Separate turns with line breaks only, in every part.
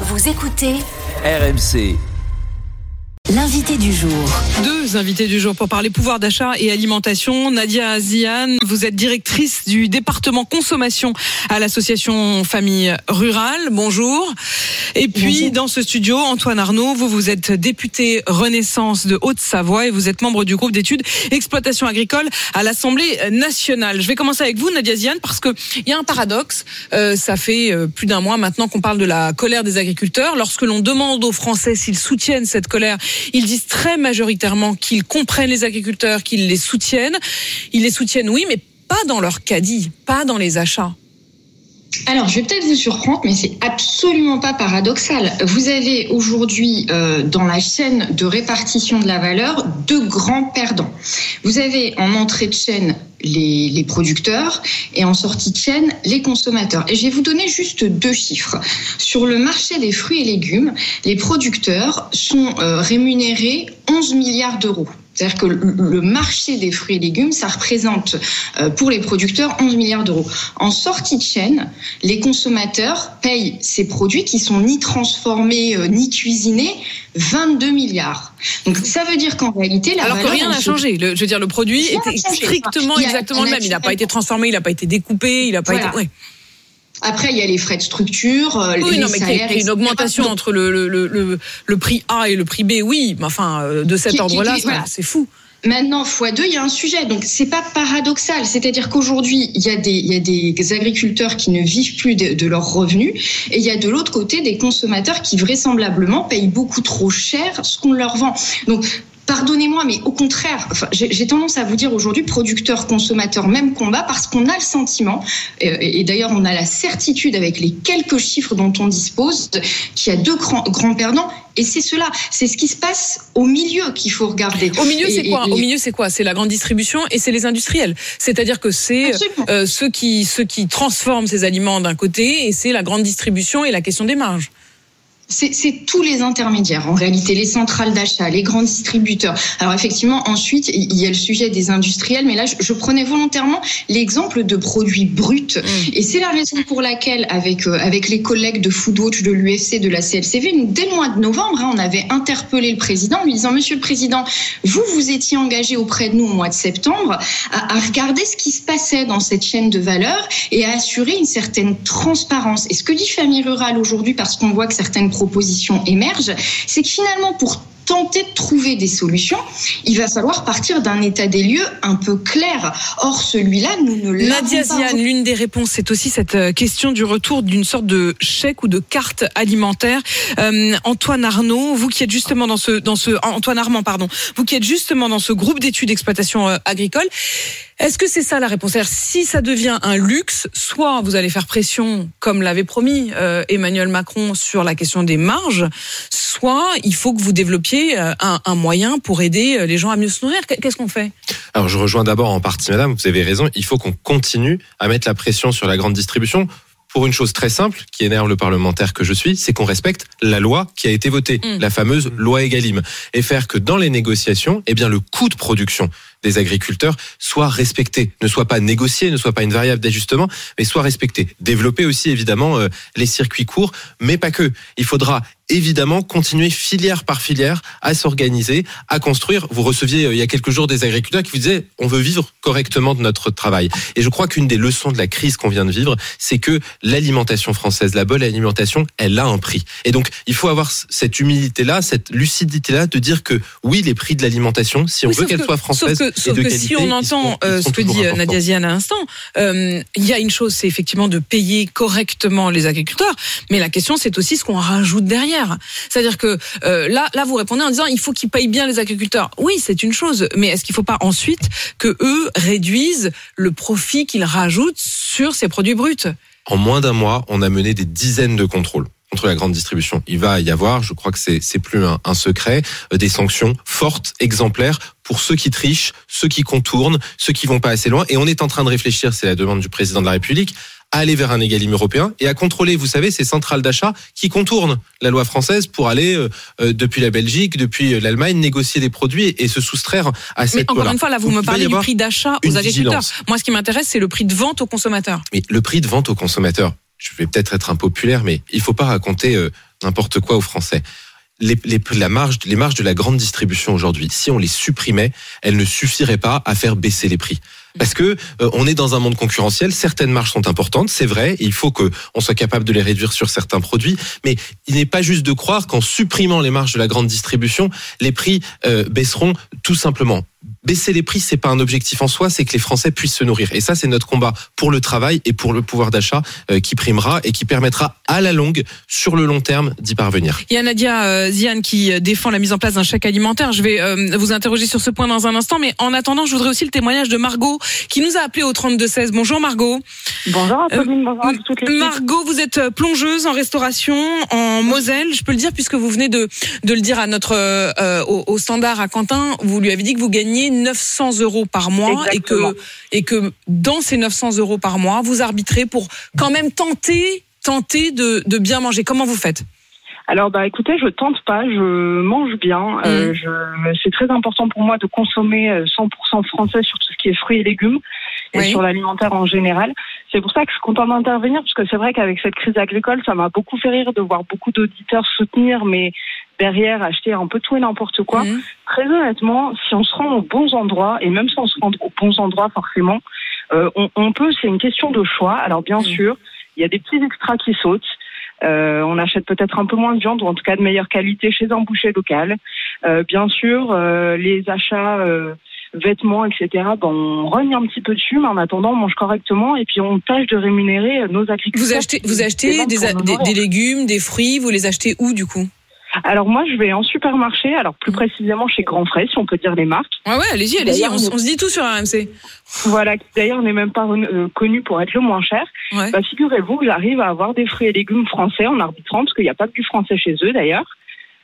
Vous écoutez
RMC.
L'invité du jour.
Deux invités du jour pour parler pouvoir d'achat et alimentation. Nadia Ziane, vous êtes directrice du département consommation à l'association Famille Rurale. Bonjour. Et puis dans ce studio, Antoine Arnaud, vous vous êtes député Renaissance de Haute-Savoie et vous êtes membre du groupe d'études exploitation agricole à l'Assemblée nationale. Je vais commencer avec vous, Nadia Ziane, parce que il y a un paradoxe. Euh, ça fait euh, plus d'un mois maintenant qu'on parle de la colère des agriculteurs. Lorsque l'on demande aux Français s'ils soutiennent cette colère, ils disent très majoritairement qu'ils comprennent les agriculteurs, qu'ils les soutiennent. Ils les soutiennent, oui, mais pas dans leur caddie, pas dans les achats.
Alors, je vais peut-être vous surprendre, mais c'est absolument pas paradoxal. Vous avez aujourd'hui euh, dans la chaîne de répartition de la valeur deux grands perdants. Vous avez en entrée de chaîne les, producteurs et en sortie de chaîne les consommateurs. Et je vais vous donner juste deux chiffres. Sur le marché des fruits et légumes, les producteurs sont euh, rémunérés 11 milliards d'euros. C'est-à-dire que le marché des fruits et légumes, ça représente euh, pour les producteurs 11 milliards d'euros. En sortie de chaîne, les consommateurs payent ces produits qui sont ni transformés euh, ni cuisinés 22 milliards. Donc ça veut dire qu'en réalité, la
Alors que rien n'a changé. Le- je veux dire, le produit était strictement exactement le même. Il n'a pas été transformé, il n'a pas été découpé, il n'a pas
Voilà.
été. ouais.
Après, il y a les frais de structure, euh,
Oui,
les
non, mais
salaires,
y ait une augmentation
Donc,
entre le, le, le, prix A et le prix B, oui, mais enfin, euh, de cet ordre-là, c'est-
voilà.
fou.
Maintenant, x2, il y a un sujet. Donc, c'est pas paradoxal. C'est-à-dire qu'aujourd'hui, il y, a des, il y a des agriculteurs qui ne vivent plus de, de leurs revenus. Et il y a de l'autre côté des consommateurs qui vraisemblablement payent beaucoup trop cher ce qu'on leur vend. Donc, Pardonnez-moi, mais au contraire, enfin, j'ai tendance à vous dire aujourd'hui, producteurs, consommateurs, même combat, parce qu'on a le sentiment, et, et d'ailleurs on a la certitude avec les quelques chiffres dont on dispose, qu'il y a deux grands, grands perdants, et c'est cela, c'est ce qui se passe au milieu qu'il faut regarder.
Au milieu, c'est quoi?
et-
Au milieu, c'est quoi? C'est la grande distribution et c'est les industriels. C'est-à-dire que c'est euh, ceux qui ceux qui transforment ces aliments d'un côté et c'est la grande distribution et la question des marges.
C'est tous les intermédiaires, en réalité, les centrales d'achat, les grands distributeurs. Alors effectivement, ensuite, il y a le sujet des industriels, mais là, je, je prenais volontairement l'exemple de produits bruts. Et c'est la raison pour laquelle, avec, euh, avec les collègues de Foodwatch, de l'UFC, de la CLCV, nous, dès le mois de novembre, hein, on avait interpellé le président en lui disant, Monsieur le Président, vous, vous étiez engagé auprès de nous au mois de septembre à, à regarder ce qui se passait dans cette chaîne de valeur et à assurer une certaine transparence. Et ce que dit Famille Rurale aujourd'hui, parce qu'on voit que certaines propositions émergent, c'est que finalement, pour tenter de trouver des solutions, il va falloir partir d'un état des lieux un peu clair. Or, celui-là, nous ne l'avons
Nadia
pas.
Ziane, l'une des réponses, c'est aussi cette euh, question du retour d'une sorte de chèque ou de carte alimentaire. Euh, Antoine Arnaud, vous qui êtes justement dans ce, dans ce, Antoine Armand, pardon, vous qui êtes justement dans ce groupe d'études d'exploitation euh, agricole, est-ce que c'est ça la réponse? C'est-à-dire, Si ça devient un luxe, soit vous allez faire pression, comme l'avait promis euh, Emmanuel Macron, sur la question des marges, soit il faut que vous développiez euh, un, un moyen pour aider euh, les gens à mieux se nourrir. Qu'est-ce qu'on fait?
Alors je rejoins d'abord en partie madame, vous avez raison, il faut qu'on continue à mettre la pression sur la grande distribution pour une chose très simple qui énerve le parlementaire que je suis, c'est qu'on respecte la loi qui a été votée,
Mm.
la fameuse loi Egalim, et faire que dans les négociations, eh bien le coût de production des agriculteurs soit respecté, ne soit pas négocié, ne soit pas une variable d'ajustement, mais soit respecté. Développer aussi évidemment euh, les circuits courts, mais pas que. Il faudra évidemment continuer filière par filière à s'organiser, à construire. Vous receviez euh, il y a quelques jours des agriculteurs qui vous disaient on veut vivre correctement de notre travail. Et je crois qu'une des leçons de la crise qu'on vient de vivre, c'est que l'alimentation française, la bonne alimentation, elle a un prix. Et donc il faut avoir cette humilité-là, cette lucidité-là de dire que oui, les prix de l'alimentation, si on
Oui,
veut qu'elle
que-
soit française
Sauf que,
qualité,
si on entend euh, ce que dit euh,
importants.
Nadia Ziane à l'instant, euh, il y a une chose, c'est effectivement de payer correctement les agriculteurs, mais la question c'est aussi ce qu'on rajoute derrière. C'est-à-dire que euh, là, là vous répondez en disant il faut qu'ils payent bien les agriculteurs. Oui, c'est une chose, mais est-ce qu'il ne faut pas ensuite que eux réduisent le profit qu'ils rajoutent sur ces produits bruts?
En moins d'un mois, on a mené des dizaines de contrôles contre la grande distribution. Il va y avoir, je crois que c'est c'est plus un, un secret, euh, des sanctions fortes, exemplaires pour ceux qui trichent, ceux qui contournent, ceux qui vont pas assez loin. Et on est en train de réfléchir, c'est la demande du président de la République, à aller vers un égalime européen et à contrôler, vous savez, ces centrales d'achat qui contournent la loi française pour aller euh, euh, depuis la Belgique, depuis l'Allemagne, négocier des produits et se soustraire à
Mais
cette
encore
loi.
une fois, là, vous
Donc,
me parlez du prix d'achat aux agriculteurs.
vigilance.
Moi, ce qui m'intéresse, c'est le prix de vente aux consommateurs.
Mais le prix de vente aux consommateurs, je vais peut-être être impopulaire, mais il faut pas raconter euh, n'importe quoi aux Français. Les, les, les marges de la grande distribution aujourd'hui, si on les supprimait, elles ne suffiraient pas à faire baisser les prix. Parce que euh, on est dans un monde concurrentiel, certaines marges sont importantes, c'est vrai, il faut que on soit capable de les réduire sur certains produits, mais il n'est pas juste de croire qu'en supprimant les marges de la grande distribution, les prix euh, baisseront tout simplement. Baisser les prix, c'est pas un objectif en soi, c'est que les Français puissent se nourrir. Et ça, c'est notre combat pour le travail et pour le pouvoir d'achat euh, qui primera et qui permettra à la longue, sur le long terme, d'y parvenir.
Il y a Nadia euh, Ziane qui défend la mise en place d'un chèque alimentaire. Je vais euh, vous interroger sur ce point dans un instant, mais en attendant, je voudrais aussi le témoignage de Margot qui nous a appelé au 32 16. Bonjour Margot.
Bonjour Apolline, bonjour à toutes les
Margot, vous êtes plongeuse en restauration en Moselle. Je peux le dire puisque vous venez de de le dire à notre euh, au, au, standard à Quentin. Vous lui avez dit que vous gagnez 900 euros par mois
Exactement.
et que et que dans ces 900 euros par mois, vous arbitrez pour quand même tenter tenter de, de bien manger. Comment vous faites?
Alors bah écoutez, je tente pas, je mange bien. Euh, je, c'est très important pour moi de consommer euh, 100% français sur tout ce qui est fruits et légumes et
Oui.
sur l'alimentaire en général. C'est pour ça que je suis contente d'intervenir parce que c'est vrai qu'avec cette crise agricole, ça m'a beaucoup fait rire de voir beaucoup d'auditeurs soutenir, mais derrière acheter un peu tout et n'importe quoi.
Mhm.
Très honnêtement, si on se rend aux bons endroits et même sans se rendre aux bons endroits forcément, euh, on, on peut. C'est une question de choix. Alors bien
Mhm.
sûr, il y a des petits extras qui sautent. Euh, on achète peut-être un peu moins de viande ou en tout cas de meilleure qualité chez un boucher local. Euh, bien sûr, euh, les achats euh, vêtements, etc. Ben, on rogne un petit peu dessus, mais en attendant, on mange correctement et puis on tâche de rémunérer nos agriculteurs.
Vous achetez vous achetez des, des légumes, des fruits. Vous les achetez où du coup?
Alors moi, je vais en supermarché, alors plus précisément chez Grand Frais, si on peut dire les marques.
Ouais ouais, allez-y, allez-y. On, se dit tout sur RMC.
Voilà, d'ailleurs n'est même pas euh, connu pour être le moins cher.
Ouais.
Bah, figurez-vous que j'arrive à avoir des fruits et légumes français en arbitrant, parce qu'il n'y a pas que du français chez eux d'ailleurs.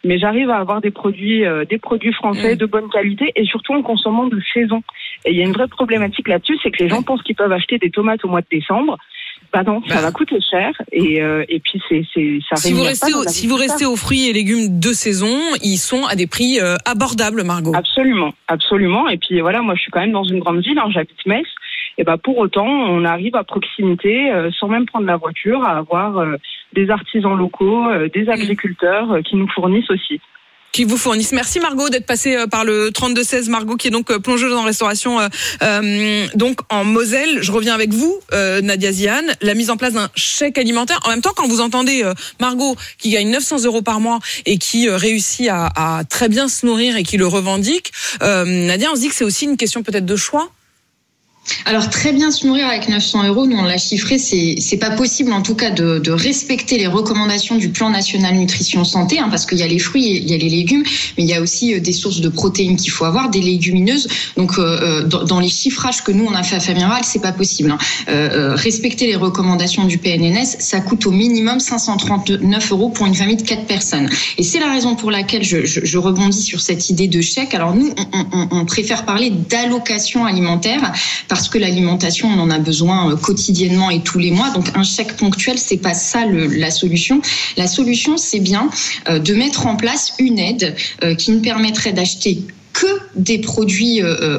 Mais j'arrive à avoir des produits, euh, des produits français
Mm.
de bonne qualité et surtout en consommant de saison. Et il y a une vraie problématique là-dessus, c'est que les gens pensent qu'ils peuvent acheter des tomates au mois de décembre. Bah non,
Bah.
ça va coûter cher et, euh, et puis c'est, c'est, ça
Si vous restez
pas
au, si vous restez aux fruits et légumes de saison, ils sont à des prix euh, abordables, Margot.
Absolument, absolument. Et puis voilà, moi je suis quand même dans une grande ville, hein, j'habite Metz. Et ben pour autant, on arrive à proximité, euh, sans même prendre la voiture, à avoir euh, des artisans locaux, euh, des agriculteurs euh, qui nous fournissent aussi.
Qui vous fournissent. Merci Margot d'être passée euh, par le 32 16 Margot qui est donc euh, plongeuse en restauration euh, euh, donc en Moselle. Je reviens avec vous Nadia Ziane, la mise en place d'un chèque alimentaire. En même temps quand vous entendez Margot qui gagne 900 euros par mois et qui réussit à, à très bien se nourrir et qui le revendique, Nadia on se dit que c'est aussi une question peut-être de choix.
Alors très bien se nourrir avec 900 euros, nous on l'a chiffré, c'est pas possible en tout cas de, de respecter les recommandations du plan national nutrition santé, hein, parce qu'il y a les fruits, il y a les légumes, mais il y a aussi euh, des sources de protéines qu'il faut avoir, des légumineuses. Donc euh, euh, dans, dans les chiffrages que nous on a fait à Famille Rurale, c'est pas possible. hein. Euh, euh, respecter les recommandations du PNNS, ça coûte au minimum 539 euros pour une famille de quatre personnes. Et c'est la raison pour laquelle je, je, je rebondis sur cette idée de chèque. Alors nous, on, on, on préfère parler d'allocation alimentaire parce que l'alimentation, on en a besoin euh, quotidiennement et tous les mois. Donc un chèque ponctuel, c'est pas ça la solution. La solution, c'est bien euh, de mettre en place une aide euh, qui nous permettrait d'acheter que des produits euh, euh,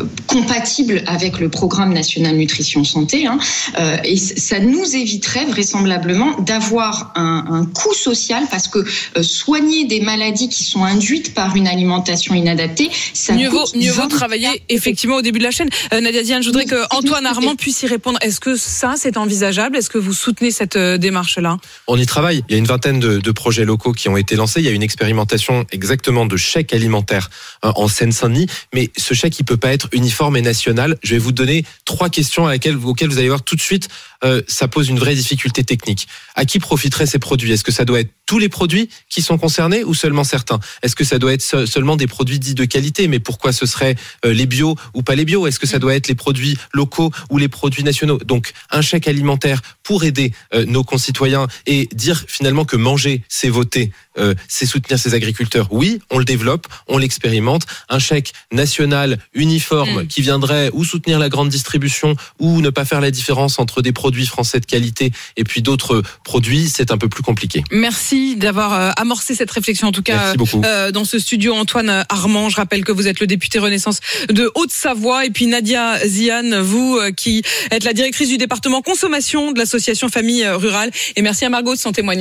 euh, compatibles avec le programme national nutrition santé. Hein, euh, et ça nous éviterait vraisemblablement d'avoir un, un coût social parce que euh, soigner des maladies qui sont induites par une alimentation inadaptée, ça
mieux vaut, mieux vaut
20
travailler effectivement au début de la chaîne. Euh, Nadia Diane, je voudrais
Oui,
que Antoine. Armand puisse y répondre. Est-ce que ça, c'est envisageable? Est-ce que vous soutenez cette euh, démarche-là?
On y travaille. Il y a une vingtaine de, de projets locaux qui ont été lancés. Il y a une expérimentation exactement de chèque alimentaire euh, en Seine-Saint-Denis. Mais ce chèque, il peut pas être uniforme et national. Je vais vous donner trois questions auxquelles vous allez voir tout de suite, euh, ça pose une vraie difficulté technique. À qui profiteraient ces produits? Est-ce que ça doit être tous les produits qui sont concernés ou seulement certains? Est-ce que ça doit être se- seulement des produits dits de qualité Mais pourquoi ce serait euh, les bio ou pas les bio? Est-ce que ça doit être les produits locaux ou les produits nationaux? Donc un chèque alimentaire pour aider euh, nos concitoyens et dire finalement que manger, c'est voter, euh, c'est soutenir ses agriculteurs. Oui, on le développe, on l'expérimente. Un chèque national uniforme
Mm.
qui viendrait ou soutenir la grande distribution ou ne pas faire la différence entre des produits français de qualité et puis d'autres produits, c'est un peu plus compliqué.
Merci d'avoir euh, amorcé cette réflexion, en tout cas euh, dans ce studio. Antoine Armand, je rappelle que vous êtes le député Renaissance de Haute-Savoie. Et puis Nadia Ziane, vous euh, qui êtes la directrice du département consommation de l'association Famille Rurale. Et merci à Margot de s'en témoigner.